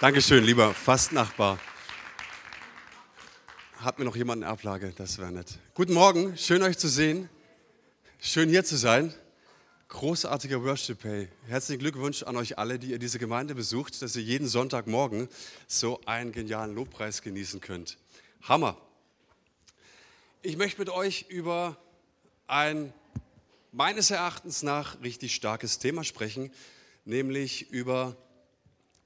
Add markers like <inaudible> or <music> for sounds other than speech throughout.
Dankeschön, lieber Fastnachbar. Hat mir noch jemand eine Ablage? Das wäre nett. Guten Morgen, schön euch zu sehen. Schön hier zu sein. Großartiger Worship Day. Herzlichen Glückwunsch an euch alle, die ihr diese Gemeinde besucht, dass ihr jeden Sonntagmorgen so einen genialen Lobpreis genießen könnt. Hammer. Ich möchte mit euch über ein meines Erachtens nach richtig starkes Thema sprechen, nämlich über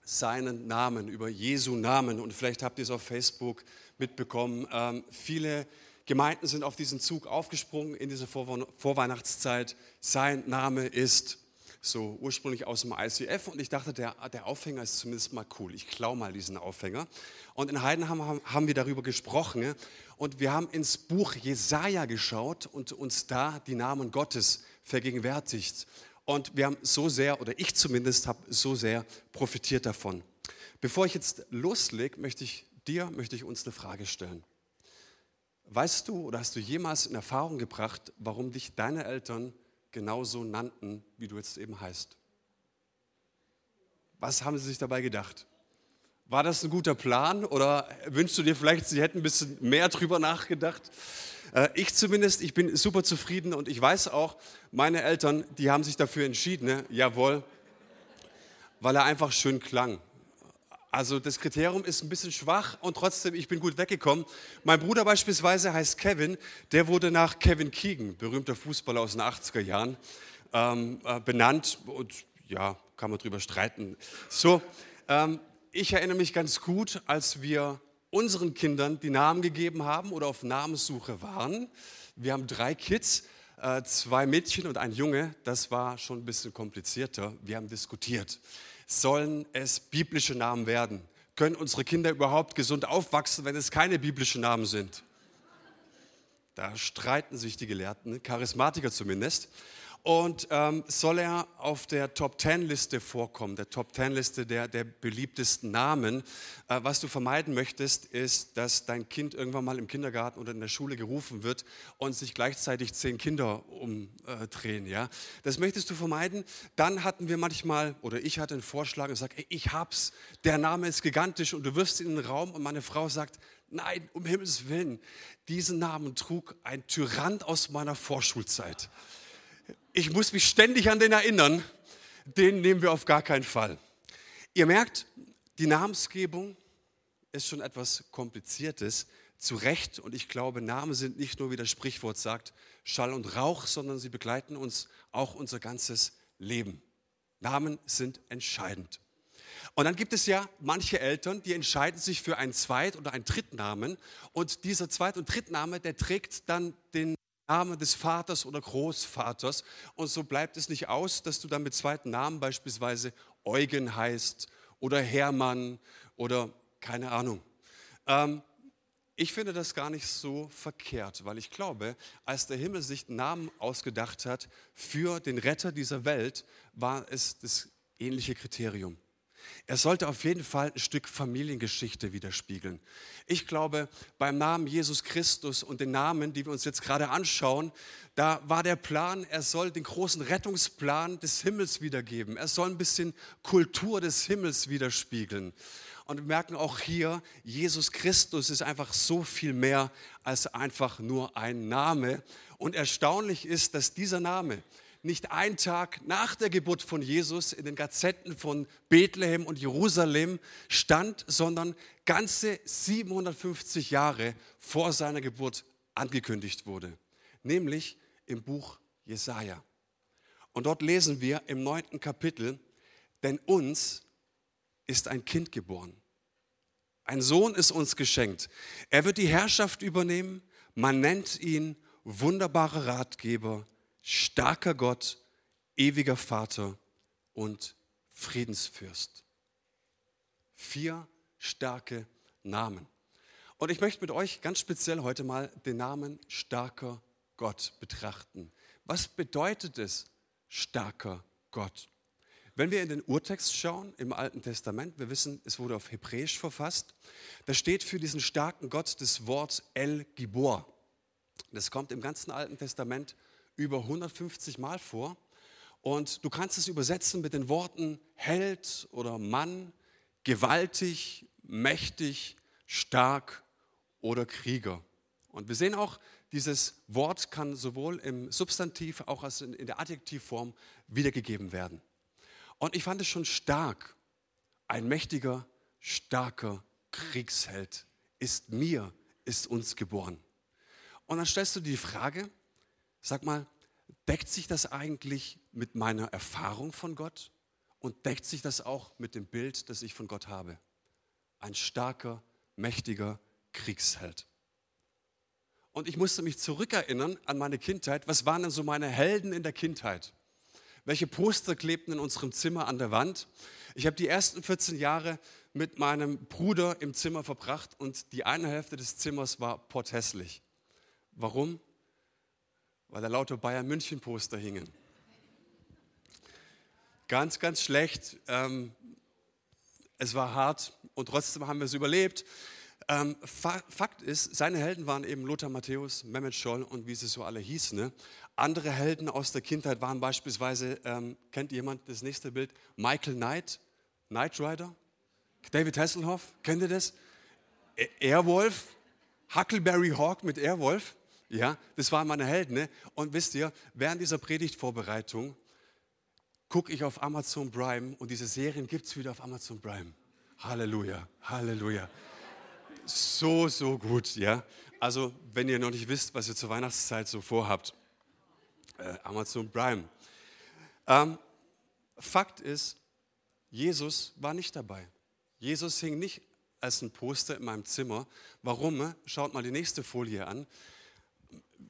seinen Namen, über Jesu Namen. Und vielleicht habt ihr es auf Facebook mitbekommen. Ähm, viele Gemeinden sind auf diesen Zug aufgesprungen in dieser Vorweihnachtszeit. Sein Name ist so ursprünglich aus dem ICF und ich dachte, der, der Aufhänger ist zumindest mal cool. Ich klaue mal diesen Aufhänger. Und in Heidenheim haben, haben wir darüber gesprochen und wir haben ins Buch Jesaja geschaut und uns da die Namen Gottes vergegenwärtigt. Und wir haben so sehr, oder ich zumindest habe so sehr profitiert davon. Bevor ich jetzt loslege, möchte ich dir, möchte ich uns eine Frage stellen. Weißt du oder hast du jemals in Erfahrung gebracht, warum dich deine Eltern genauso nannten, wie du jetzt eben heißt? Was haben sie sich dabei gedacht? War das ein guter Plan oder wünschst du dir vielleicht, sie hätten ein bisschen mehr drüber nachgedacht? Äh, ich zumindest, ich bin super zufrieden und ich weiß auch, meine Eltern, die haben sich dafür entschieden, ne? jawohl, weil er einfach schön klang. Also das Kriterium ist ein bisschen schwach und trotzdem, ich bin gut weggekommen. Mein Bruder beispielsweise heißt Kevin, der wurde nach Kevin Keegan, berühmter Fußballer aus den 80er Jahren, ähm, äh, benannt und ja, kann man drüber streiten. So, ähm, ich erinnere mich ganz gut, als wir unseren Kindern die Namen gegeben haben oder auf Namenssuche waren. Wir haben drei Kids, äh, zwei Mädchen und ein Junge. Das war schon ein bisschen komplizierter. Wir haben diskutiert. Sollen es biblische Namen werden? Können unsere Kinder überhaupt gesund aufwachsen, wenn es keine biblischen Namen sind? Da streiten sich die Gelehrten, Charismatiker zumindest und ähm, soll er auf der Top Ten Liste vorkommen, der Top Ten Liste der, der beliebtesten Namen. Äh, was du vermeiden möchtest, ist, dass dein Kind irgendwann mal im Kindergarten oder in der Schule gerufen wird und sich gleichzeitig zehn Kinder umdrehen. Ja? Das möchtest du vermeiden. Dann hatten wir manchmal, oder ich hatte einen Vorschlag und sage, ich hab's, der Name ist gigantisch und du wirfst ihn in den Raum und meine Frau sagt, nein, um Himmels Willen, diesen Namen trug ein Tyrann aus meiner Vorschulzeit ich muss mich ständig an den erinnern, den nehmen wir auf gar keinen Fall. Ihr merkt, die Namensgebung ist schon etwas Kompliziertes, zu Recht. Und ich glaube, Namen sind nicht nur, wie das Sprichwort sagt, Schall und Rauch, sondern sie begleiten uns auch unser ganzes Leben. Namen sind entscheidend. Und dann gibt es ja manche Eltern, die entscheiden sich für einen Zweit- oder einen Drittnamen. Und dieser Zweit- und Drittname, der trägt dann den Name des Vaters oder Großvaters. Und so bleibt es nicht aus, dass du dann mit zweiten Namen beispielsweise Eugen heißt oder Hermann oder keine Ahnung. Ähm, ich finde das gar nicht so verkehrt, weil ich glaube, als der Himmel sich Namen ausgedacht hat für den Retter dieser Welt, war es das ähnliche Kriterium. Er sollte auf jeden Fall ein Stück Familiengeschichte widerspiegeln. Ich glaube, beim Namen Jesus Christus und den Namen, die wir uns jetzt gerade anschauen, da war der Plan, er soll den großen Rettungsplan des Himmels wiedergeben. Er soll ein bisschen Kultur des Himmels widerspiegeln. Und wir merken auch hier, Jesus Christus ist einfach so viel mehr als einfach nur ein Name. Und erstaunlich ist, dass dieser Name, nicht ein Tag nach der Geburt von Jesus in den Gazetten von Bethlehem und Jerusalem stand, sondern ganze 750 Jahre vor seiner Geburt angekündigt wurde, nämlich im Buch Jesaja. Und dort lesen wir im neunten Kapitel, denn uns ist ein Kind geboren. Ein Sohn ist uns geschenkt. Er wird die Herrschaft übernehmen. Man nennt ihn wunderbarer Ratgeber, starker Gott, ewiger Vater und Friedensfürst. Vier starke Namen. Und ich möchte mit euch ganz speziell heute mal den Namen starker Gott betrachten. Was bedeutet es, starker Gott? Wenn wir in den Urtext schauen im Alten Testament, wir wissen, es wurde auf Hebräisch verfasst, da steht für diesen starken Gott das Wort El Gibor. Das kommt im ganzen Alten Testament über 150 Mal vor. Und du kannst es übersetzen mit den Worten Held oder Mann, gewaltig, mächtig, stark oder Krieger. Und wir sehen auch, dieses Wort kann sowohl im Substantiv auch als in der Adjektivform wiedergegeben werden. Und ich fand es schon stark. Ein mächtiger, starker Kriegsheld ist mir, ist uns geboren. Und dann stellst du die Frage, sag mal, deckt sich das eigentlich mit meiner Erfahrung von Gott und deckt sich das auch mit dem Bild, das ich von Gott habe? Ein starker, mächtiger Kriegsheld. Und ich musste mich zurückerinnern an meine Kindheit. Was waren denn so meine Helden in der Kindheit? Welche Poster klebten in unserem Zimmer an der Wand? Ich habe die ersten 14 Jahre mit meinem Bruder im Zimmer verbracht und die eine Hälfte des Zimmers war potthässlich. Warum? Weil da lauter Bayern München Poster hingen. Ganz, ganz schlecht. Ähm, es war hart und trotzdem haben wir es überlebt. Ähm, Fakt ist, seine Helden waren eben Lothar Matthäus, Mehmet Scholl und wie sie so alle hießen. Ne? Andere Helden aus der Kindheit waren beispielsweise, ähm, kennt jemand das nächste Bild? Michael Knight, Knight Rider. David Hasselhoff, kennt ihr das? E-, Airwolf, Huckleberry Hawk mit Airwolf. Ja, das waren meine Helden. Ne? Und wisst ihr, während dieser Predigtvorbereitung gucke ich auf Amazon Prime und diese Serien gibt es wieder auf Amazon Prime. Halleluja, Halleluja. So, so gut, ja. Also, wenn ihr noch nicht wisst, was ihr zur Weihnachtszeit so vorhabt, äh, Amazon Prime. Ähm, Fakt ist, Jesus war nicht dabei. Jesus hing nicht als ein Poster in meinem Zimmer. Warum? Schaut mal die nächste Folie an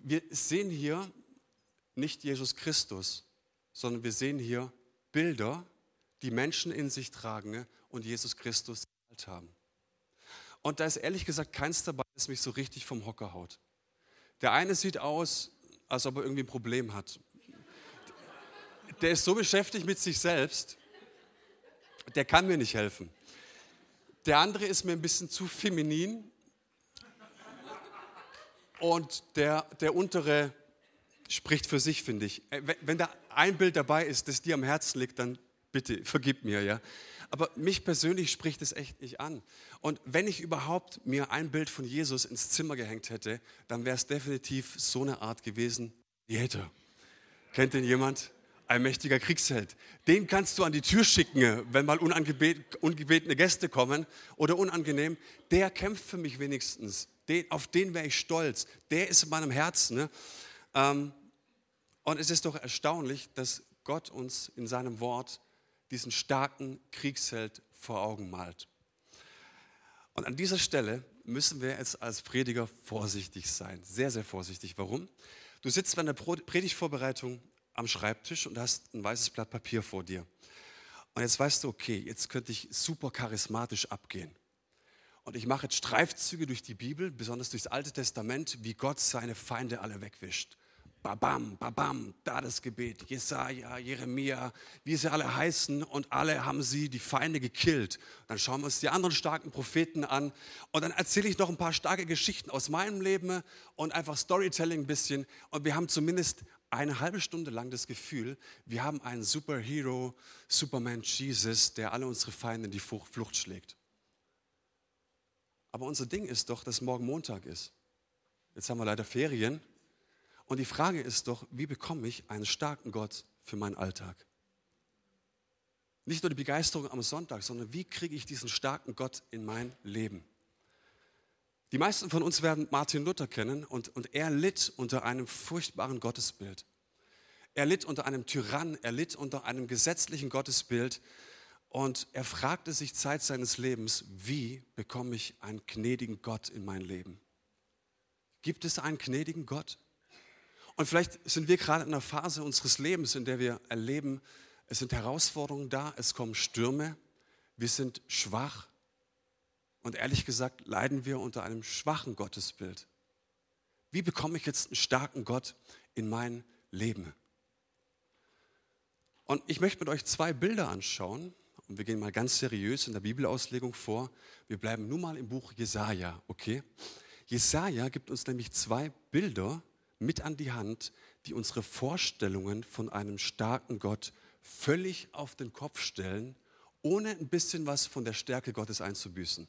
wir sehen hier nicht Jesus Christus, sondern wir sehen hier Bilder, die Menschen in sich tragen und Jesus Christus haben. Und da ist ehrlich gesagt keins dabei, das mich so richtig vom Hocker haut. Der eine sieht aus, als ob er irgendwie ein Problem hat. Der ist so beschäftigt mit sich selbst, der kann mir nicht helfen. Der andere ist mir ein bisschen zu feminin und der, der untere spricht für sich, finde ich. Äh, wenn da ein Bild dabei ist, das dir am Herzen liegt, dann bitte vergib mir, ja. Aber mich persönlich spricht es echt nicht an. Und wenn ich überhaupt mir ein Bild von Jesus ins Zimmer gehängt hätte, dann wäre es definitiv so eine Art gewesen, Jeder. Kennt den jemand? Ein mächtiger Kriegsheld. Den kannst du an die Tür schicken, wenn mal ungebetene Gäste kommen oder unangenehm. Der kämpft für mich wenigstens den, auf den wäre ich stolz. Der ist in meinem Herzen. Ne? Ähm, und es ist doch erstaunlich, dass Gott uns in seinem Wort diesen starken Kriegsheld vor Augen malt. Und an dieser Stelle müssen wir jetzt als Prediger vorsichtig sein. Sehr, sehr vorsichtig. Warum? Du sitzt bei einer Predigtvorbereitung am Schreibtisch und hast ein weißes Blatt Papier vor dir. Und jetzt weißt du, okay, jetzt könnte ich super charismatisch abgehen. Und ich mache jetzt Streifzüge durch die Bibel, besonders durchs Alte Testament, wie Gott seine Feinde alle wegwischt. Babam, babam, da das Gebet, Jesaja, Jeremia, wie sie alle heißen und alle haben sie die Feinde gekillt. Dann schauen wir uns die anderen starken Propheten an und dann erzähle ich noch ein paar starke Geschichten aus meinem Leben und einfach Storytelling ein bisschen und wir haben zumindest eine halbe Stunde lang das Gefühl, wir haben einen Superhero, Superman Jesus, der alle unsere Feinde in die Flucht schlägt. Aber unser Ding ist doch, dass morgen Montag ist. Jetzt haben wir leider Ferien. Und die Frage ist doch, wie bekomme ich einen starken Gott für meinen Alltag? Nicht nur die Begeisterung am Sonntag, sondern wie kriege ich diesen starken Gott in mein Leben? Die meisten von uns werden Martin Luther kennen und, und er litt unter einem furchtbaren Gottesbild. Er litt unter einem Tyrann, er litt unter einem gesetzlichen Gottesbild und er fragte sich Zeit seines Lebens, wie bekomme ich einen gnädigen Gott in mein Leben? Gibt es einen gnädigen Gott? Und vielleicht sind wir gerade in einer Phase unseres Lebens, in der wir erleben, es sind Herausforderungen da, es kommen Stürme, wir sind schwach und ehrlich gesagt leiden wir unter einem schwachen Gottesbild. Wie bekomme ich jetzt einen starken Gott in mein Leben? Und ich möchte mit euch zwei Bilder anschauen, und wir gehen mal ganz seriös in der Bibelauslegung vor. Wir bleiben nun mal im Buch Jesaja, okay? Jesaja gibt uns nämlich zwei Bilder mit an die Hand, die unsere Vorstellungen von einem starken Gott völlig auf den Kopf stellen ohne ein bisschen was von der Stärke Gottes einzubüßen.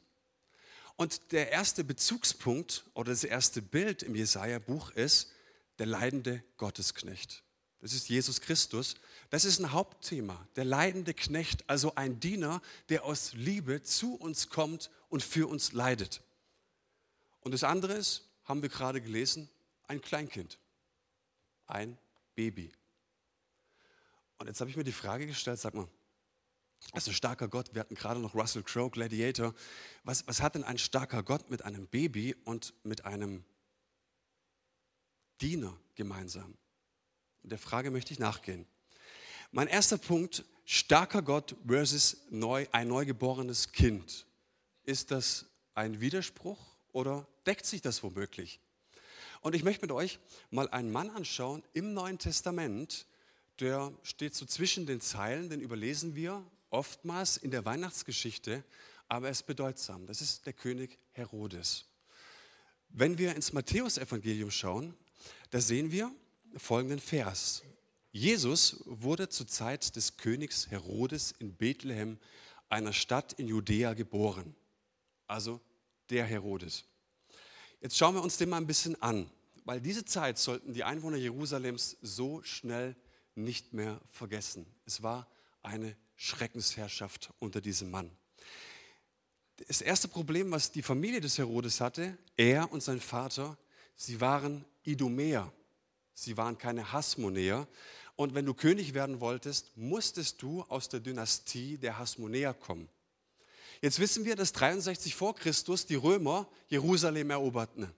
Und der erste Bezugspunkt oder das erste Bild im Jesaja-Buch ist der leidende Gottesknecht. Das ist Jesus Christus. Das ist ein Hauptthema. Der leidende Knecht, also ein Diener, der aus Liebe zu uns kommt und für uns leidet. Und das andere ist, haben wir gerade gelesen, ein Kleinkind, ein Baby. Und jetzt habe ich mir die Frage gestellt, sag mal, also starker Gott, wir hatten gerade noch Russell Crowe, Gladiator. Was, was hat denn ein starker Gott mit einem Baby und mit einem Diener gemeinsam? Der Frage möchte ich nachgehen. Mein erster Punkt, starker Gott versus neu, ein neugeborenes Kind. Ist das ein Widerspruch oder deckt sich das womöglich? Und ich möchte mit euch mal einen Mann anschauen im Neuen Testament, der steht so zwischen den Zeilen, den überlesen wir oftmals in der Weihnachtsgeschichte, aber er ist bedeutsam. Das ist der König Herodes. Wenn wir ins Matthäusevangelium schauen, da sehen wir folgenden Vers. Jesus wurde zur Zeit des Königs Herodes in Bethlehem, einer Stadt in Judäa, geboren. Also der Herodes. Jetzt schauen wir uns den mal ein bisschen an, weil diese Zeit sollten die Einwohner Jerusalems so schnell nicht mehr vergessen. Es war eine Schreckensherrschaft unter diesem Mann. Das erste Problem, was die Familie des Herodes hatte, er und sein Vater, sie waren Idumäer. Sie waren keine Hasmonäer. Und wenn du König werden wolltest, musstest du aus der Dynastie der Hasmonäer kommen. Jetzt wissen wir, dass 63 vor Christus die Römer Jerusalem eroberten.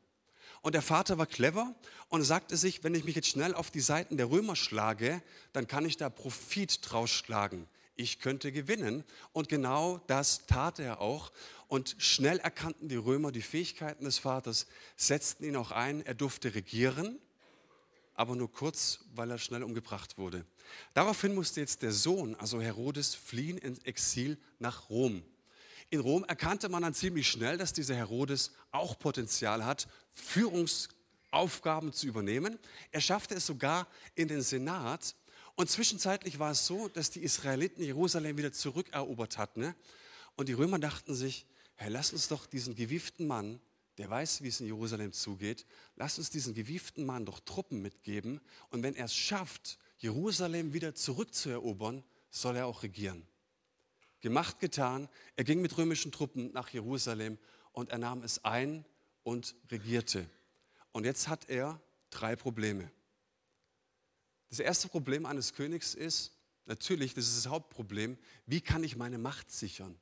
Und der Vater war clever und sagte sich, wenn ich mich jetzt schnell auf die Seiten der Römer schlage, dann kann ich da Profit draus schlagen ich könnte gewinnen. Und genau das tat er auch. Und schnell erkannten die Römer die Fähigkeiten des Vaters, setzten ihn auch ein, er durfte regieren, aber nur kurz, weil er schnell umgebracht wurde. Daraufhin musste jetzt der Sohn, also Herodes, fliehen ins Exil nach Rom. In Rom erkannte man dann ziemlich schnell, dass dieser Herodes auch Potenzial hat, Führungsaufgaben zu übernehmen. Er schaffte es sogar in den Senat und zwischenzeitlich war es so, dass die Israeliten Jerusalem wieder zurückerobert hatten. Ne? Und die Römer dachten sich, hey, lass uns doch diesen gewieften Mann, der weiß, wie es in Jerusalem zugeht, lass uns diesen gewieften Mann doch Truppen mitgeben. Und wenn er es schafft, Jerusalem wieder zurückzuerobern, soll er auch regieren. Gemacht, getan. Er ging mit römischen Truppen nach Jerusalem und er nahm es ein und regierte. Und jetzt hat er drei Probleme. Das erste Problem eines Königs ist, natürlich, das ist das Hauptproblem, wie kann ich meine Macht sichern?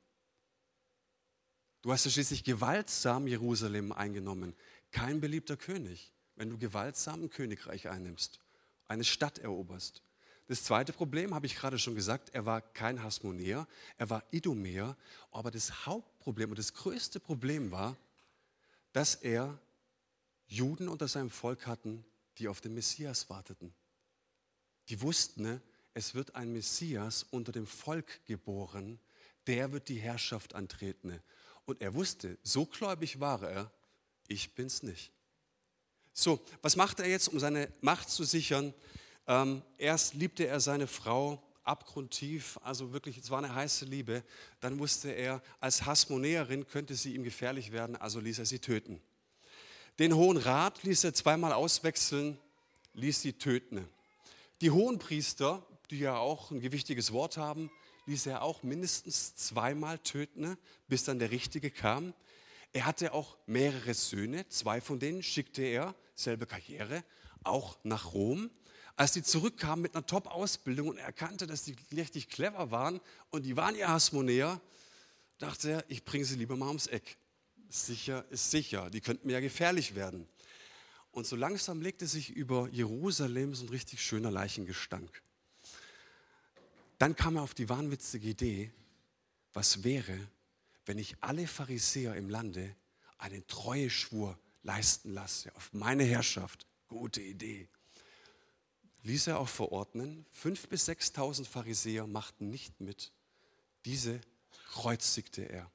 Du hast ja schließlich gewaltsam Jerusalem eingenommen. Kein beliebter König, wenn du gewaltsam ein Königreich einnimmst, eine Stadt eroberst. Das zweite Problem habe ich gerade schon gesagt, er war kein Hasmonäer, er war Idumäer, aber das Hauptproblem und das größte Problem war, dass er Juden unter seinem Volk hatten, die auf den Messias warteten. Die wussten, ne, es wird ein Messias unter dem Volk geboren, der wird die Herrschaft antreten. Und er wusste, so gläubig war er, ich bin's nicht. So, was macht er jetzt, um seine Macht zu sichern? Ähm, erst liebte er seine Frau abgrundtief, also wirklich, es war eine heiße Liebe. Dann wusste er, als Hasmonäerin könnte sie ihm gefährlich werden, also ließ er sie töten. Den Hohen Rat ließ er zweimal auswechseln, ließ sie töten. Die Hohenpriester, die ja auch ein gewichtiges Wort haben, ließ er auch mindestens zweimal töten, bis dann der Richtige kam. Er hatte auch mehrere Söhne, zwei von denen schickte er, selbe Karriere, auch nach Rom. Als die zurückkamen mit einer Top-Ausbildung und er erkannte, dass die richtig clever waren und die waren ja Hasmonäer, dachte er, ich bringe sie lieber mal ums Eck. Sicher ist sicher, die könnten mir ja gefährlich werden. Und so langsam legte sich über Jerusalem so ein richtig schöner Leichengestank. Dann kam er auf die wahnwitzige Idee, was wäre, wenn ich alle Pharisäer im Lande einen Treueschwur leisten lasse auf meine Herrschaft. Gute Idee. Ließ er auch verordnen, fünf bis sechstausend Pharisäer machten nicht mit. Diese kreuzigte er,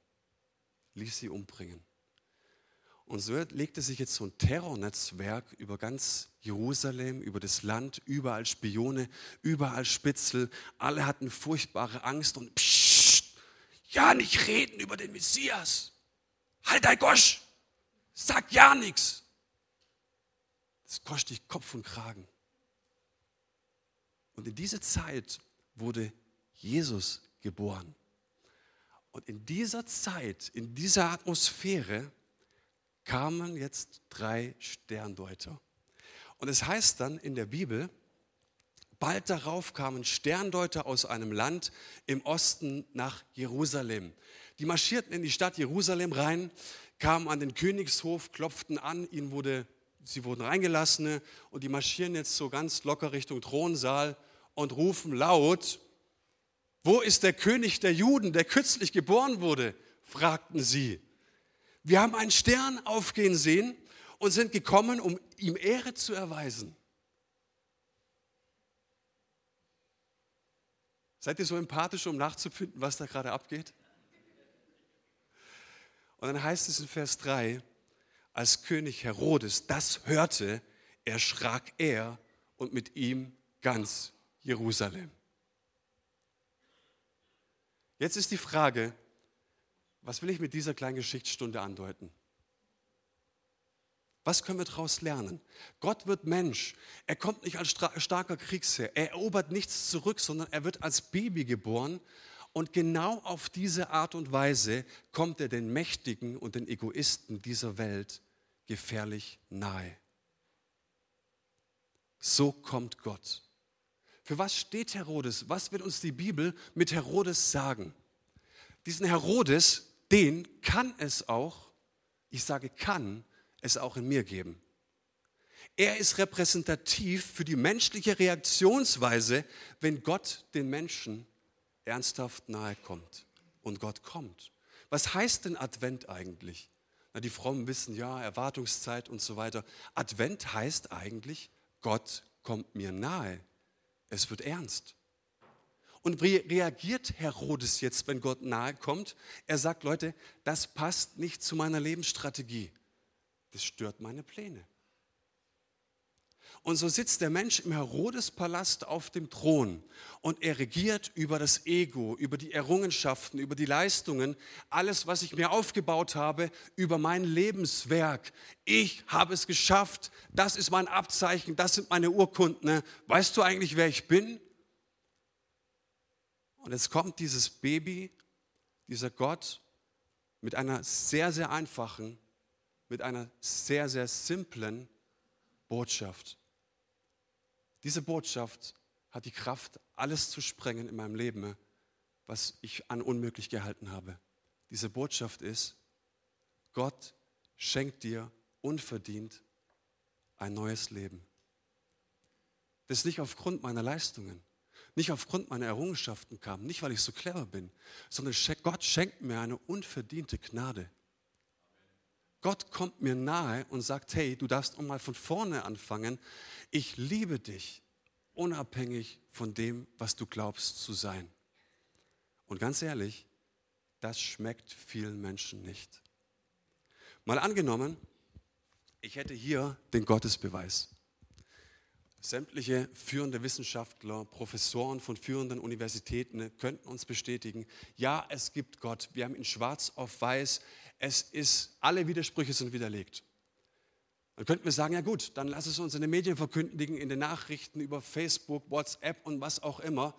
ließ sie umbringen. Und so legte sich jetzt so ein Terrornetzwerk über ganz Jerusalem, über das Land, überall Spione, überall Spitzel. Alle hatten furchtbare Angst und pssst, ja nicht reden über den Messias. Halt dein Gosch, sag ja nichts. Das kostet dich Kopf und Kragen. Und in diese Zeit wurde Jesus geboren. Und in dieser Zeit, in dieser Atmosphäre kamen jetzt drei Sterndeuter. Und es heißt dann in der Bibel, bald darauf kamen Sterndeuter aus einem Land im Osten nach Jerusalem. Die marschierten in die Stadt Jerusalem rein, kamen an den Königshof, klopften an, ihnen wurde, sie wurden reingelassen und die marschieren jetzt so ganz locker Richtung Thronsaal und rufen laut, wo ist der König der Juden, der kürzlich geboren wurde? fragten sie. Wir haben einen Stern aufgehen sehen und sind gekommen, um ihm Ehre zu erweisen. Seid ihr so empathisch, um nachzufinden, was da gerade abgeht? Und dann heißt es in Vers 3, als König Herodes das hörte, erschrak er und mit ihm ganz Jerusalem. Jetzt ist die Frage, was will ich mit dieser kleinen Geschichtsstunde andeuten? Was können wir daraus lernen? Gott wird Mensch. Er kommt nicht als starker Kriegsherr. Er erobert nichts zurück, sondern er wird als Baby geboren. Und genau auf diese Art und Weise kommt er den Mächtigen und den Egoisten dieser Welt gefährlich nahe. So kommt Gott. Für was steht Herodes? Was will uns die Bibel mit Herodes sagen? Diesen Herodes, den kann es auch, ich sage kann, es auch in mir geben. Er ist repräsentativ für die menschliche Reaktionsweise, wenn Gott den Menschen ernsthaft nahe kommt und Gott kommt. Was heißt denn Advent eigentlich? Na, die Frommen wissen ja, Erwartungszeit und so weiter. Advent heißt eigentlich, Gott kommt mir nahe. Es wird ernst. Und wie reagiert Herodes jetzt, wenn Gott nahe kommt? Er sagt, Leute, das passt nicht zu meiner Lebensstrategie. Das stört meine Pläne. Und so sitzt der Mensch im Herodespalast auf dem Thron und er regiert über das Ego, über die Errungenschaften, über die Leistungen, alles, was ich mir aufgebaut habe, über mein Lebenswerk. Ich habe es geschafft, das ist mein Abzeichen, das sind meine Urkunden. Weißt du eigentlich, wer ich bin? Und jetzt kommt dieses Baby, dieser Gott mit einer sehr, sehr einfachen, mit einer sehr, sehr simplen Botschaft. Diese Botschaft hat die Kraft, alles zu sprengen in meinem Leben, was ich an unmöglich gehalten habe. Diese Botschaft ist, Gott schenkt dir unverdient ein neues Leben. Das ist nicht aufgrund meiner Leistungen, nicht aufgrund meiner Errungenschaften kam, nicht weil ich so clever bin, sondern Gott schenkt mir eine unverdiente Gnade. Gott kommt mir nahe und sagt, hey, du darfst mal von vorne anfangen. Ich liebe dich, unabhängig von dem, was du glaubst zu sein. Und ganz ehrlich, das schmeckt vielen Menschen nicht. Mal angenommen, ich hätte hier den Gottesbeweis. Sämtliche führende Wissenschaftler, Professoren von führenden Universitäten könnten uns bestätigen, ja, es gibt Gott. Wir haben ihn schwarz auf weiß. Es ist, alle Widersprüche sind widerlegt. Dann könnten wir sagen, ja gut, dann lass es uns in den Medien verkündigen, in den Nachrichten über Facebook, WhatsApp und was auch immer,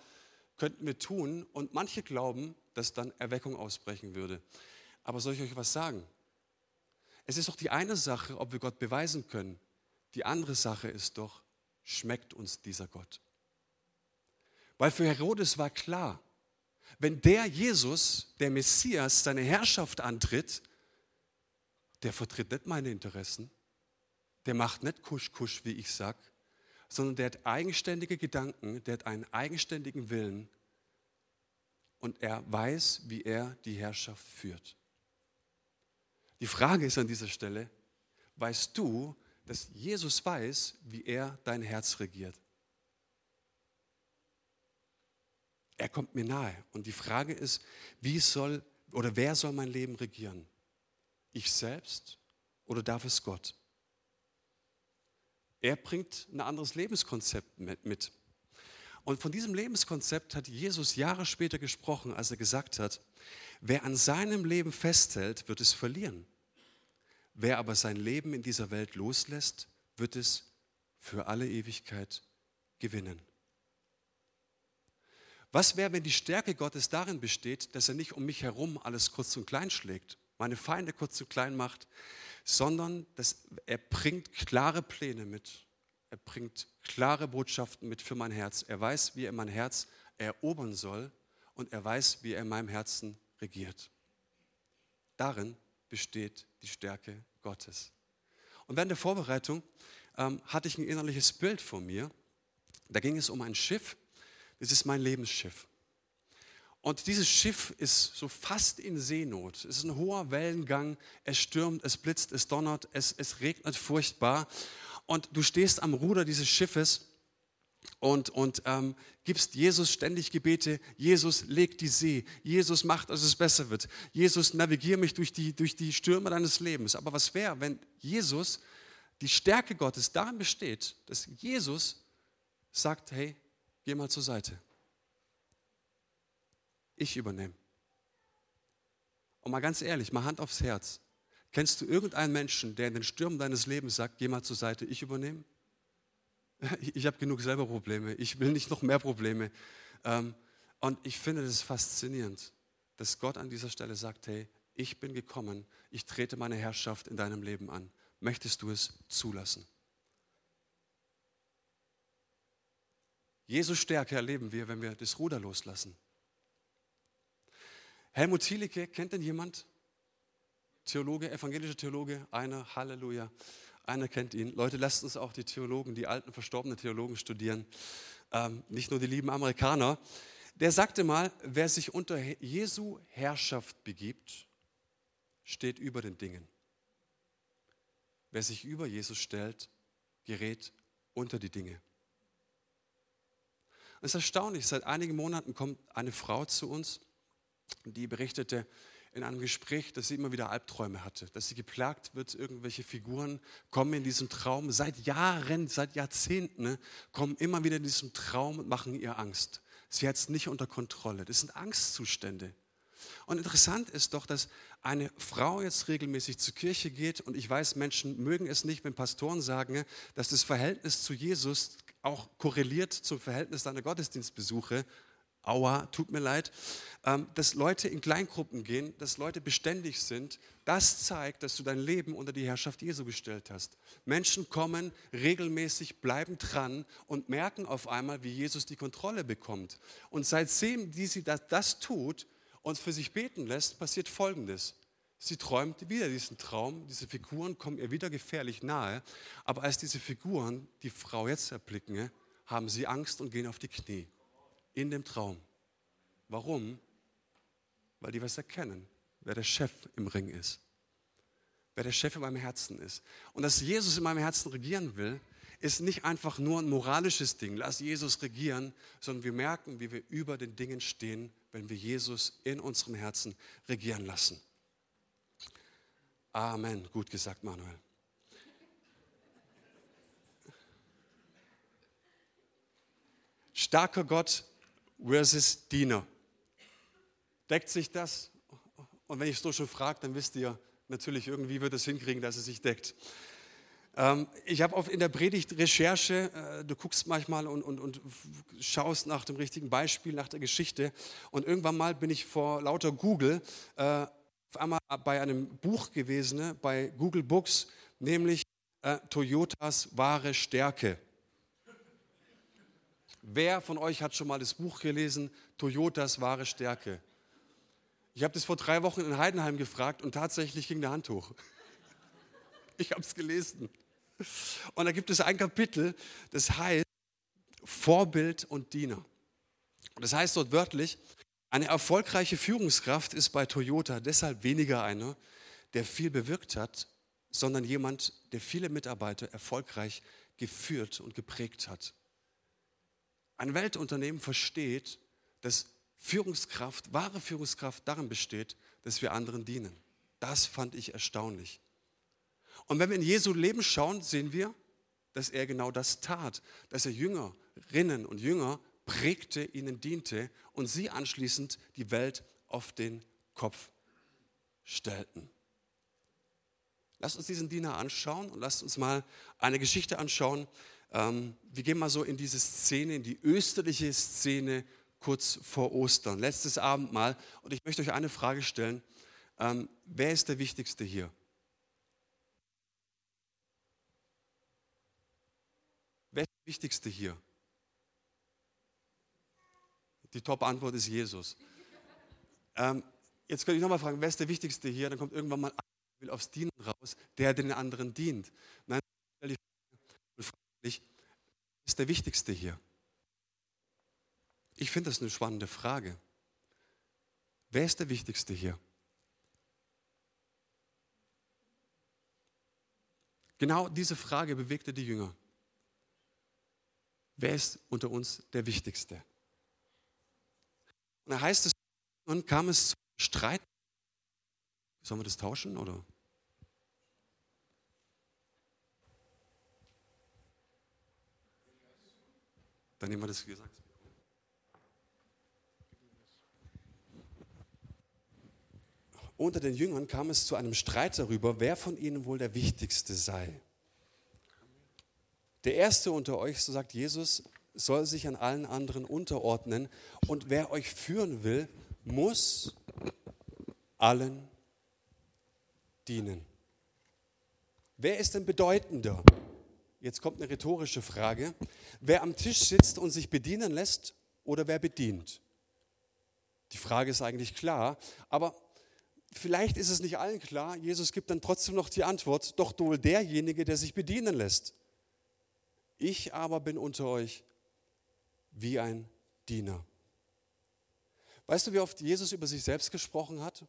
könnten wir tun. Und manche glauben, dass dann Erweckung ausbrechen würde. Aber soll ich euch was sagen? Es ist doch die eine Sache, ob wir Gott beweisen können. Die andere Sache ist doch, schmeckt uns dieser Gott. Weil für Herodes war klar, wenn der Jesus, der Messias, seine Herrschaft antritt, der vertritt nicht meine Interessen, der macht nicht Kusch-Kusch, wie ich sag, sondern der hat eigenständige Gedanken, der hat einen eigenständigen Willen und er weiß, wie er die Herrschaft führt. Die Frage ist an dieser Stelle, weißt du, dass Jesus weiß, wie er dein Herz regiert. Er kommt mir nahe. Und die Frage ist, wie soll oder wer soll mein Leben regieren? Ich selbst oder darf es Gott? Er bringt ein anderes Lebenskonzept mit. Und von diesem Lebenskonzept hat Jesus Jahre später gesprochen, als er gesagt hat, Wer an seinem Leben festhält, wird es verlieren. Wer aber sein Leben in dieser Welt loslässt, wird es für alle Ewigkeit gewinnen. Was wäre, wenn die Stärke Gottes darin besteht, dass er nicht um mich herum alles kurz und klein schlägt, meine Feinde kurz und klein macht, sondern dass er bringt klare Pläne mit. Er bringt klare Botschaften mit für mein Herz. Er weiß, wie er mein Herz erobern soll und er weiß, wie er in meinem Herzen regiert. Darin besteht die Stärke Gottes. Und während der Vorbereitung ähm, hatte ich ein innerliches Bild von mir. Da ging es um ein Schiff, das ist mein Lebensschiff. Und dieses Schiff ist so fast in Seenot. Es ist ein hoher Wellengang, es stürmt, es blitzt, es donnert, es, es regnet furchtbar. Und du stehst am Ruder dieses Schiffes und, und ähm, gibst Jesus ständig Gebete. Jesus legt die See. Jesus macht, dass es besser wird. Jesus navigiere mich durch die, durch die Stürme deines Lebens. Aber was wäre, wenn Jesus, die Stärke Gottes darin besteht, dass Jesus sagt, hey, geh mal zur Seite. Ich übernehme. Und mal ganz ehrlich, mal Hand aufs Herz. Kennst du irgendeinen Menschen, der in den Stürmen deines Lebens sagt, geh mal zur Seite, ich übernehme? <laughs> Ich habe genug selber Probleme. Ich will nicht noch mehr Probleme. Ähm, und ich finde das faszinierend, dass Gott an dieser Stelle sagt, hey, ich bin gekommen, ich trete meine Herrschaft in deinem Leben an. Möchtest du es zulassen? Jesus Stärke erleben wir, wenn wir das Ruder loslassen. Helmut Thielicke, kennt denn jemand? Theologe, evangelischer Theologe, einer, Halleluja. Einer kennt ihn. Leute, lasst uns auch die Theologen, die alten verstorbenen Theologen studieren. Ähm, nicht nur die lieben Amerikaner. Der sagte mal, wer sich unter Jesu Herrschaft begibt, steht über den Dingen. Wer sich über Jesus stellt, gerät unter die Dinge. Es ist erstaunlich, seit einigen Monaten kommt eine Frau zu uns, die berichtete, in einem Gespräch, dass sie immer wieder Albträume hatte, dass sie geplagt wird, irgendwelche Figuren kommen in diesem Traum. Seit Jahren, seit Jahrzehnten ne, kommen immer wieder in diesem Traum und machen ihr Angst. Sie hat es nicht unter Kontrolle. Das sind Angstzustände. Und interessant ist doch, dass eine Frau jetzt regelmäßig zur Kirche geht und ich weiß, Menschen mögen es nicht, wenn Pastoren sagen, dass das Verhältnis zu Jesus auch korreliert zum Verhältnis deiner Gottesdienstbesuche aua, tut mir leid, ähm, dass Leute in Kleingruppen gehen, dass Leute beständig sind, das zeigt, dass du dein Leben unter die Herrschaft Jesu gestellt hast. Menschen kommen regelmäßig, bleiben dran und merken auf einmal, wie Jesus die Kontrolle bekommt. Und seitdem die sie das, das tut und für sich beten lässt, passiert Folgendes. Sie träumt wieder diesen Traum, diese Figuren kommen ihr wieder gefährlich nahe, aber als diese Figuren die Frau jetzt erblicken, haben sie Angst und gehen auf die Knie in dem Traum. Warum? Weil die was erkennen, wer der Chef im Ring ist, wer der Chef in meinem Herzen ist. Und dass Jesus in meinem Herzen regieren will, ist nicht einfach nur ein moralisches Ding, lass Jesus regieren, sondern wir merken, wie wir über den Dingen stehen, wenn wir Jesus in unserem Herzen regieren lassen. Amen. Gut gesagt, Manuel. Starker Gott versus Diener. Deckt sich das? Und wenn ich es so schon frage, dann wisst ihr, natürlich irgendwie wird es hinkriegen, dass es sich deckt. Ähm, ich habe in der Predigt Recherche, äh, du guckst manchmal und, und, und schaust nach dem richtigen Beispiel, nach der Geschichte. Und irgendwann mal bin ich vor lauter Google äh, auf einmal bei einem Buch gewesen, bei Google Books, nämlich äh, Toyotas wahre Stärke. Wer von euch hat schon mal das Buch gelesen, Toyotas wahre Stärke? Ich habe das vor drei Wochen in Heidenheim gefragt und tatsächlich ging der Hand hoch. <laughs> Ich habe es gelesen. Und da gibt es ein Kapitel, das heißt Vorbild und Diener. Das heißt dort wörtlich, eine erfolgreiche Führungskraft ist bei Toyota deshalb weniger einer, der viel bewirkt hat, sondern jemand, der viele Mitarbeiter erfolgreich geführt und geprägt hat. Ein Weltunternehmen versteht, dass Führungskraft, wahre Führungskraft darin besteht, dass wir anderen dienen. Das fand ich erstaunlich. Und wenn wir in Jesu Leben schauen, sehen wir, dass er genau das tat, dass er Jüngerinnen und Jünger prägte, ihnen diente und sie anschließend die Welt auf den Kopf stellten. Lasst uns diesen Diener anschauen und lasst uns mal eine Geschichte anschauen. Ähm, wir gehen mal so in diese Szene, in die österliche Szene kurz vor Ostern, letztes Abendmahl. Und ich möchte euch eine Frage stellen. Ähm, wer ist der Wichtigste hier? Wer ist der Wichtigste hier? Die Top-Antwort ist Jesus. Ähm, jetzt könnte ich nochmal fragen, wer ist der Wichtigste hier? Dann kommt irgendwann mal will aufs Dienen raus, der den anderen dient. Nein, ist der Wichtigste hier? Ich finde das eine spannende Frage. Wer ist der Wichtigste hier? Genau diese Frage bewegte die Jünger. Wer ist unter uns der Wichtigste? Und da heißt es, nun kam es zum Streit. Sollen wir das tauschen oder? Dann nehmen wir das gesagt. Unter den Jüngern kam es zu einem Streit darüber, wer von ihnen wohl der Wichtigste sei. Der Erste unter euch, so sagt Jesus, soll sich an allen anderen unterordnen und wer euch führen will, muss allen dienen. Wer ist denn bedeutender? Jetzt kommt eine rhetorische Frage. Wer am Tisch sitzt und sich bedienen lässt oder wer bedient? Die Frage ist eigentlich klar, aber vielleicht ist es nicht allen klar. Jesus gibt dann trotzdem noch die Antwort, doch wohl derjenige, der sich bedienen lässt. Ich aber bin unter euch wie ein Diener. Weißt du, wie oft Jesus über sich selbst gesprochen hat?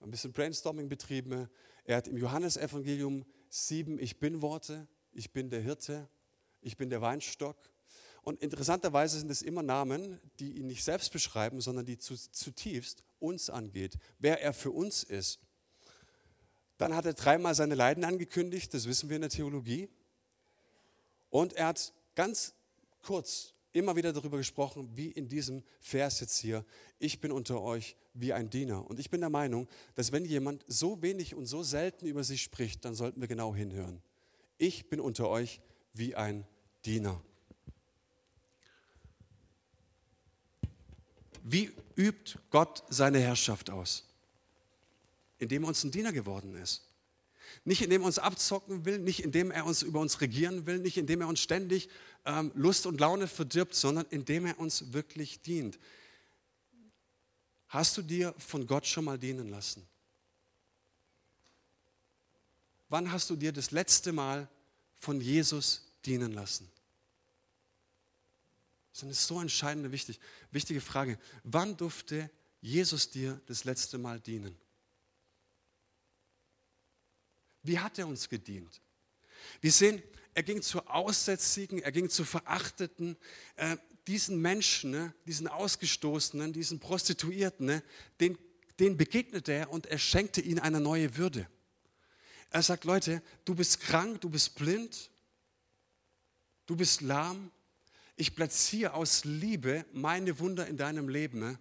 Ein bisschen Brainstorming betrieben. Er hat im Johannesevangelium sieben Ich bin Worte. Ich bin der Hirte. Ich bin der Weinstock. Und interessanterweise sind es immer Namen, die ihn nicht selbst beschreiben, sondern die zutiefst uns angeht, wer er für uns ist. Dann hat er dreimal seine Leiden angekündigt, das wissen wir in der Theologie. Und er hat ganz kurz immer wieder darüber gesprochen, wie in diesem Vers jetzt hier, ich bin unter euch wie ein Diener. Und ich bin der Meinung, dass wenn jemand so wenig und so selten über sich spricht, dann sollten wir genau hinhören. Ich bin unter euch wie ein Diener. Wie übt Gott seine Herrschaft aus? Indem er uns ein Diener geworden ist. Nicht indem er uns abzocken will, nicht indem er uns über uns regieren will, nicht indem er uns ständig ähm, Lust und Laune verdirbt, sondern indem er uns wirklich dient. Hast du dir von Gott schon mal dienen lassen? Wann hast du dir das letzte Mal von Jesus dienen lassen? Das ist so entscheidende, wichtig, wichtige Frage. Wann durfte Jesus dir das letzte Mal dienen? Wie hat er uns gedient? Wir sehen, er ging zu Aussätzigen, er ging zu Verachteten, äh, diesen Menschen, ne, diesen Ausgestoßenen, diesen Prostituierten, ne, den, den begegnete er und er schenkte ihnen eine neue Würde. Er sagt, Leute, du bist krank, du bist blind, du bist lahm, ich platziere aus Liebe meine Wunder in deinem Leben ne?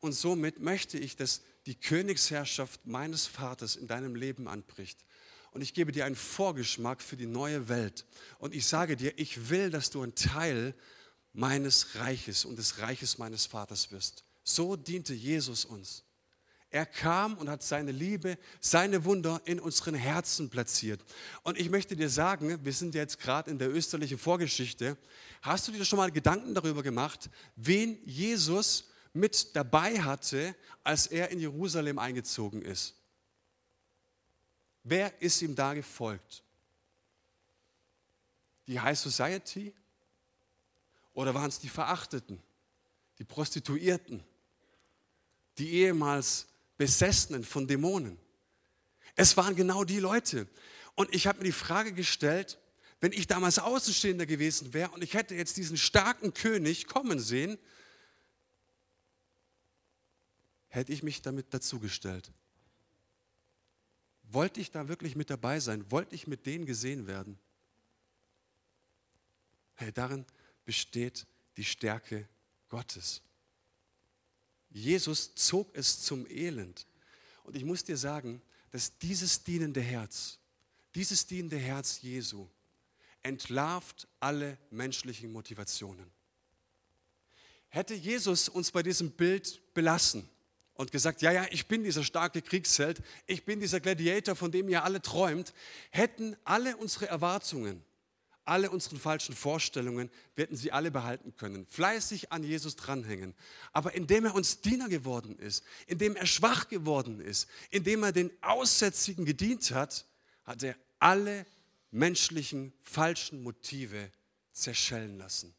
und somit möchte ich, dass die Königsherrschaft meines Vaters in deinem Leben anbricht. Und ich gebe dir einen Vorgeschmack für die neue Welt. Und ich sage dir, ich will, dass du ein Teil meines Reiches und des Reiches meines Vaters wirst. So diente Jesus uns. Er kam und hat seine Liebe, seine Wunder in unseren Herzen platziert. Und ich möchte dir sagen, wir sind jetzt gerade in der österlichen Vorgeschichte. Hast du dir schon mal Gedanken darüber gemacht, wen Jesus mit dabei hatte, als er in Jerusalem eingezogen ist? Wer ist ihm da gefolgt? Die High Society? Oder waren es die Verachteten, die Prostituierten, die ehemals Besessenen von Dämonen. Es waren genau die Leute. Und ich habe mir die Frage gestellt, wenn ich damals Außenstehender gewesen wäre und ich hätte jetzt diesen starken König kommen sehen, hätte ich mich damit dazugestellt. Wollte ich da wirklich mit dabei sein? Wollte ich mit denen gesehen werden? Hey, darin besteht die Stärke Gottes. Jesus zog es zum Elend. Und ich muss dir sagen, dass dieses dienende Herz, dieses dienende Herz Jesu entlarvt alle menschlichen Motivationen. Hätte Jesus uns bei diesem Bild belassen und gesagt, ja, ja, ich bin dieser starke Kriegsheld, ich bin dieser Gladiator, von dem ihr alle träumt, hätten alle unsere Erwartungen, alle unsere falschen Vorstellungen, wir hätten sie alle behalten können, fleißig an Jesus dranhängen. Aber indem er uns Diener geworden ist, indem er schwach geworden ist, indem er den Aussätzigen gedient hat, hat er alle menschlichen falschen Motive zerschellen lassen.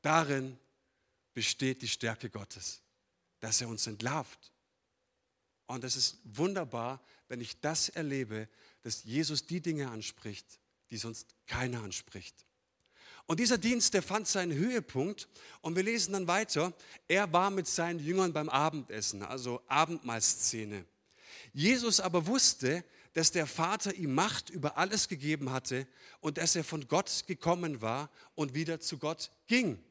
Darin besteht die Stärke Gottes, dass er uns entlarvt. Und es ist wunderbar, wenn ich das erlebe, dass Jesus die Dinge anspricht, die sonst keiner anspricht. Und dieser Dienst, der fand seinen Höhepunkt und wir lesen dann weiter, er war mit seinen Jüngern beim Abendessen, also Abendmahlszene. Jesus aber wusste, dass der Vater ihm Macht über alles gegeben hatte und dass er von Gott gekommen war und wieder zu Gott ging.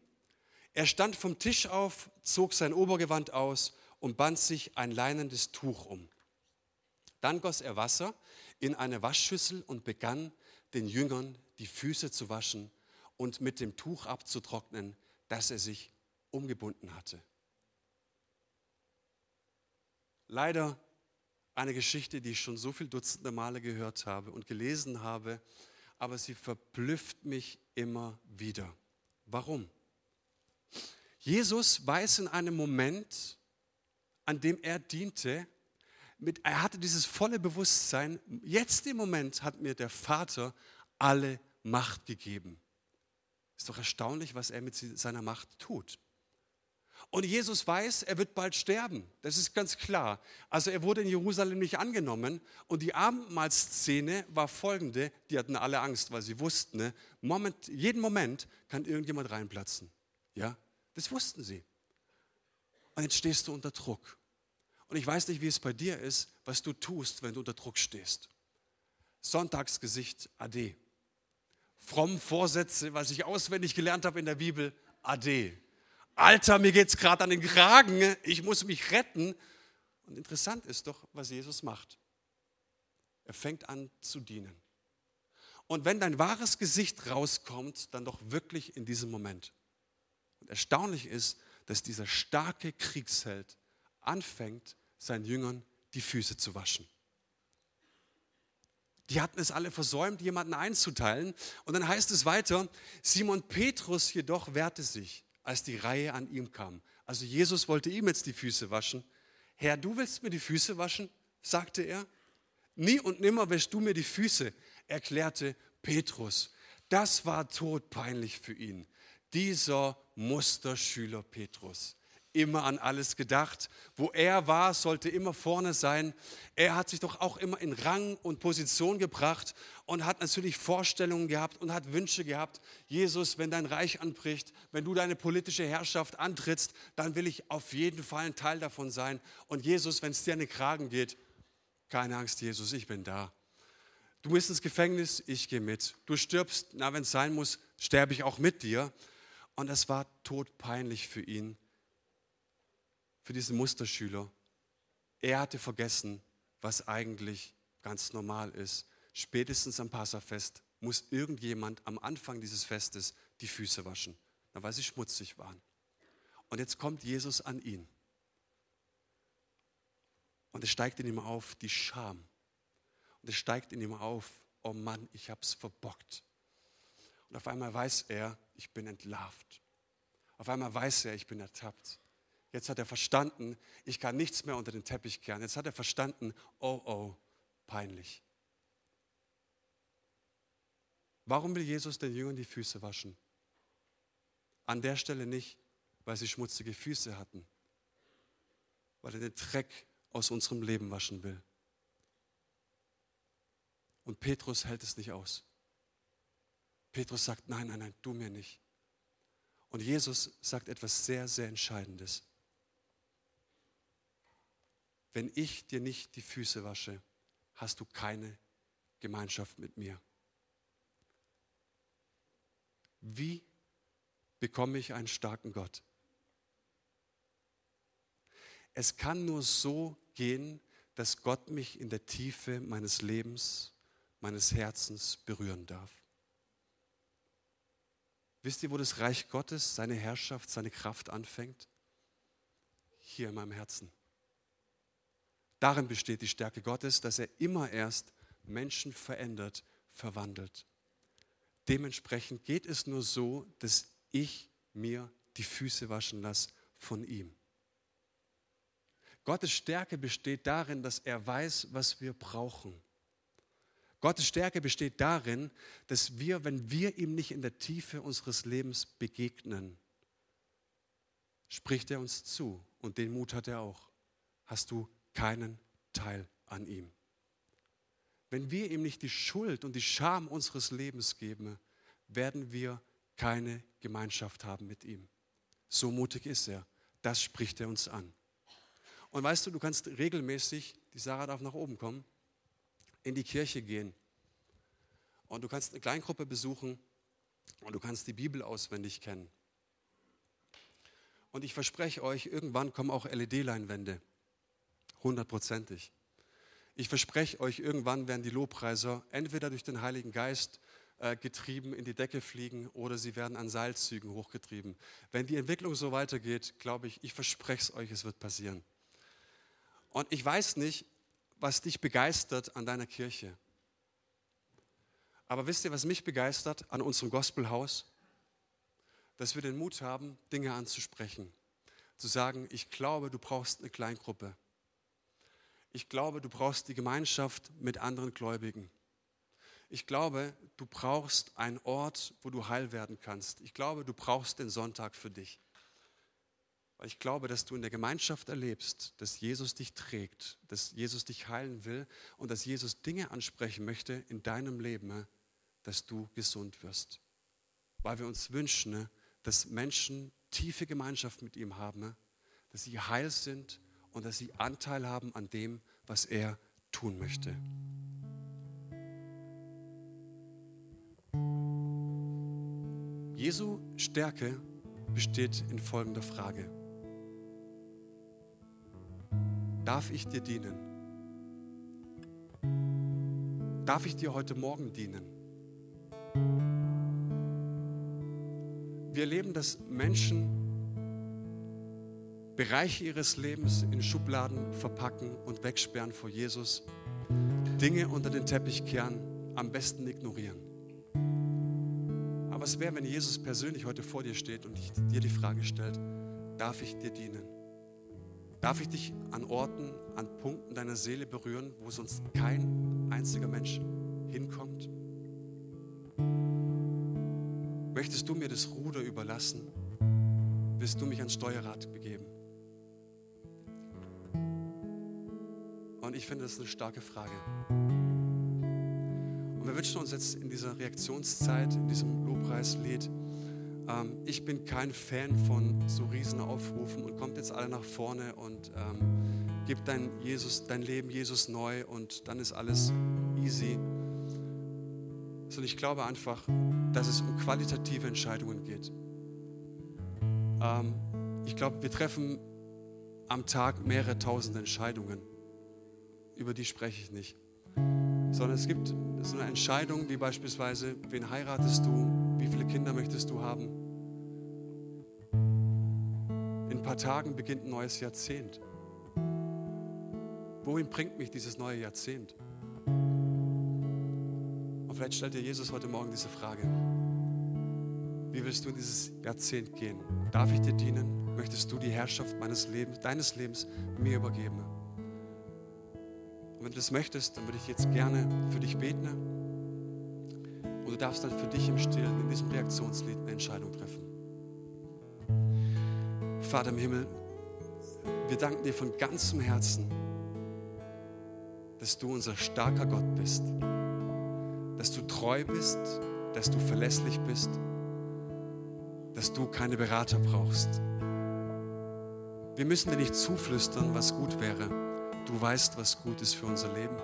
Er stand vom Tisch auf, zog sein Obergewand aus und band sich ein leinendes Tuch um. Dann goss er Wasser in eine Waschschüssel und begann den Jüngern die Füße zu waschen und mit dem Tuch abzutrocknen, das er sich umgebunden hatte. Leider eine Geschichte, die ich schon so viel Dutzende Male gehört habe und gelesen habe, aber sie verblüfft mich immer wieder. Warum? Jesus weiß in einem Moment, an dem er diente, mit, er hatte dieses volle Bewusstsein, jetzt im Moment hat mir der Vater alle Macht gegeben. Ist doch erstaunlich, was er mit seiner Macht tut. Und Jesus weiß, er wird bald sterben. Das ist ganz klar. Also er wurde in Jerusalem nicht angenommen. Und die Abendmahlszene war folgende. Die hatten alle Angst, weil sie wussten, ne, Moment, jeden Moment kann irgendjemand reinplatzen. Ja, das wussten sie. Und jetzt stehst du unter Druck. Und ich weiß nicht, wie es bei dir ist, was du tust, wenn du unter Druck stehst. Sonntagsgesicht, Ade. Fromm Vorsätze, was ich auswendig gelernt habe in der Bibel, Ade. Alter, mir geht es gerade an den Kragen, ich muss mich retten. Und interessant ist doch, was Jesus macht. Er fängt an zu dienen. Und wenn dein wahres Gesicht rauskommt, dann doch wirklich in diesem Moment. Und erstaunlich ist, dass dieser starke Kriegsheld anfängt, seinen Jüngern die Füße zu waschen. Die hatten es alle versäumt, jemanden einzuteilen. Und dann heißt es weiter, Simon Petrus jedoch wehrte sich, als die Reihe an ihm kam. Also Jesus wollte ihm jetzt die Füße waschen. Herr, du willst mir die Füße waschen? sagte er. Nie und nimmer wäschst du mir die Füße, erklärte Petrus. Das war todpeinlich für ihn. Dieser Musterschüler Petrus immer an alles gedacht. Wo er war, sollte immer vorne sein. Er hat sich doch auch immer in Rang und Position gebracht und hat natürlich Vorstellungen gehabt und hat Wünsche gehabt. Jesus, wenn dein Reich anbricht, wenn du deine politische Herrschaft antrittst, dann will ich auf jeden Fall ein Teil davon sein. Und Jesus, wenn es dir an den Kragen geht, keine Angst, Jesus, ich bin da. Du bist ins Gefängnis, ich gehe mit. Du stirbst, na, wenn es sein muss, sterbe ich auch mit dir. Und es war todpeinlich für ihn für diesen Musterschüler. Er hatte vergessen, was eigentlich ganz normal ist. Spätestens am Passafest muss irgendjemand am Anfang dieses Festes die Füße waschen, weil sie schmutzig waren. Und jetzt kommt Jesus an ihn. Und es steigt in ihm auf die Scham. Und es steigt in ihm auf, oh Mann, ich habe es verbockt. Und auf einmal weiß er, ich bin entlarvt. Auf einmal weiß er, ich bin ertappt. Jetzt hat er verstanden, ich kann nichts mehr unter den Teppich kehren. Jetzt hat er verstanden, oh oh, peinlich. Warum will Jesus den Jüngern die Füße waschen? An der Stelle nicht, weil sie schmutzige Füße hatten, weil er den Dreck aus unserem Leben waschen will. Und Petrus hält es nicht aus. Petrus sagt, nein, nein, nein, du mir nicht. Und Jesus sagt etwas sehr, sehr Entscheidendes wenn ich dir nicht die Füße wasche, hast du keine Gemeinschaft mit mir. Wie bekomme ich einen starken Gott? es kann nur so gehen, dass Gott mich in der Tiefe meines Lebens, meines Herzens berühren darf. Wisst ihr, wo das Reich Gottes, seine Herrschaft, seine Kraft anfängt? Hier in meinem Herzen. Darin besteht die Stärke Gottes, dass er immer erst Menschen verändert, verwandelt. Dementsprechend geht es nur so, dass ich mir die Füße waschen lasse von ihm. Gottes Stärke besteht darin, dass er weiß, was wir brauchen. Gottes Stärke besteht darin, dass wir, wenn wir ihm nicht in der Tiefe unseres Lebens begegnen, spricht er uns zu. Und den Mut hat er auch. Hast du keinen Teil an ihm. Wenn wir ihm nicht die Schuld und die Scham unseres Lebens geben, werden wir keine Gemeinschaft haben mit ihm. So mutig ist er. Das spricht er uns an. Und weißt du, du kannst regelmäßig, die Sarah darf nach oben kommen, in die Kirche gehen. Und du kannst eine Kleingruppe besuchen und du kannst die Bibel auswendig kennen. Und ich verspreche euch, irgendwann kommen auch LED-Leinwände. Hundertprozentig. Ich verspreche euch, irgendwann werden die Lobpreiser entweder durch den Heiligen Geist äh, getrieben in die Decke fliegen oder sie werden an Seilzügen hochgetrieben. Wenn die Entwicklung so weitergeht, glaube ich, ich verspreche es euch, es wird passieren. Und ich weiß nicht, was dich begeistert an deiner Kirche. Aber wisst ihr, was mich begeistert an unserem Gospelhaus? Dass wir den Mut haben, Dinge anzusprechen. Zu sagen, ich glaube, du brauchst eine Kleingruppe. Ich glaube, du brauchst die Gemeinschaft mit anderen Gläubigen. Ich glaube, du brauchst einen Ort, wo du heil werden kannst. Ich glaube, du brauchst den Sonntag für dich. Ich glaube, dass du in der Gemeinschaft erlebst, dass Jesus dich trägt, dass Jesus dich heilen will und dass Jesus Dinge ansprechen möchte in deinem Leben, dass du gesund wirst. Weil wir uns wünschen, dass Menschen tiefe Gemeinschaft mit ihm haben, dass sie heil sind und dass sie Anteil haben an dem, was er tun möchte. Jesu Stärke besteht in folgender Frage. Darf ich dir dienen? Darf ich dir heute Morgen dienen? Wir erleben, dass Menschen Bereiche ihres Lebens in Schubladen verpacken und wegsperren vor Jesus, Dinge unter den Teppich kehren, am besten ignorieren. Aber was wäre, wenn Jesus persönlich heute vor dir steht und dir die Frage stellt, darf ich dir dienen? Darf ich dich an Orten, an Punkten deiner Seele berühren, wo sonst kein einziger Mensch hinkommt? Möchtest du mir das Ruder überlassen? Willst du mich ans Steuerrad begeben? Und ich finde, das ist eine starke Frage. Und wir wünschen uns jetzt in dieser Reaktionszeit, in diesem Lobpreislied, ähm, ich bin kein Fan von so riesen Aufrufen und kommt jetzt alle nach vorne und ähm, gib dein, Jesus, dein Leben Jesus neu und dann ist alles easy. Sondern ich glaube einfach, dass es um qualitative Entscheidungen geht. Ähm, ich glaube, wir treffen am Tag mehrere tausend Entscheidungen. Über die spreche ich nicht. Sondern es gibt so eine Entscheidung, wie beispielsweise, wen heiratest du, wie viele Kinder möchtest du haben? In ein paar Tagen beginnt ein neues Jahrzehnt. Wohin bringt mich dieses neue Jahrzehnt? Und vielleicht stellt dir Jesus heute Morgen diese Frage. Wie willst du in dieses Jahrzehnt gehen? Darf ich dir dienen? Möchtest du die Herrschaft meines Lebens, deines Lebens mir übergeben? Und wenn du das möchtest, dann würde ich jetzt gerne für dich beten du darfst dann für dich im Stillen in diesem Reaktionslied eine Entscheidung treffen. Vater im Himmel, wir danken dir von ganzem Herzen, dass du unser starker Gott bist, dass du treu bist, dass du verlässlich bist, dass du keine Berater brauchst. Wir müssen dir nicht zuflüstern, was gut wäre. Du weißt, was gut ist für unser Leben.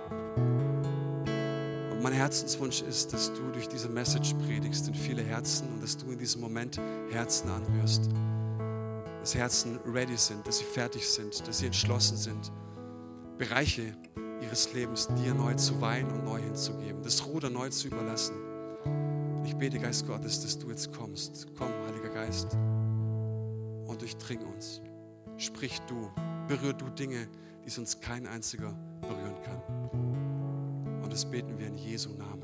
Und mein Herzenswunsch ist, dass du durch diese Message predigst in viele Herzen und dass du in diesem Moment Herzen anrührst. Dass Herzen ready sind, dass sie fertig sind, dass sie entschlossen sind, Bereiche ihres Lebens dir neu zu weihen und neu hinzugeben, das Ruder neu zu überlassen. Ich bete, Geist Gottes, dass du jetzt kommst. Komm, Heiliger Geist, und durchdring uns. Sprich du, berühr du Dinge, die sonst kein einziger berühren kann. Und das beten wir in Jesu Namen.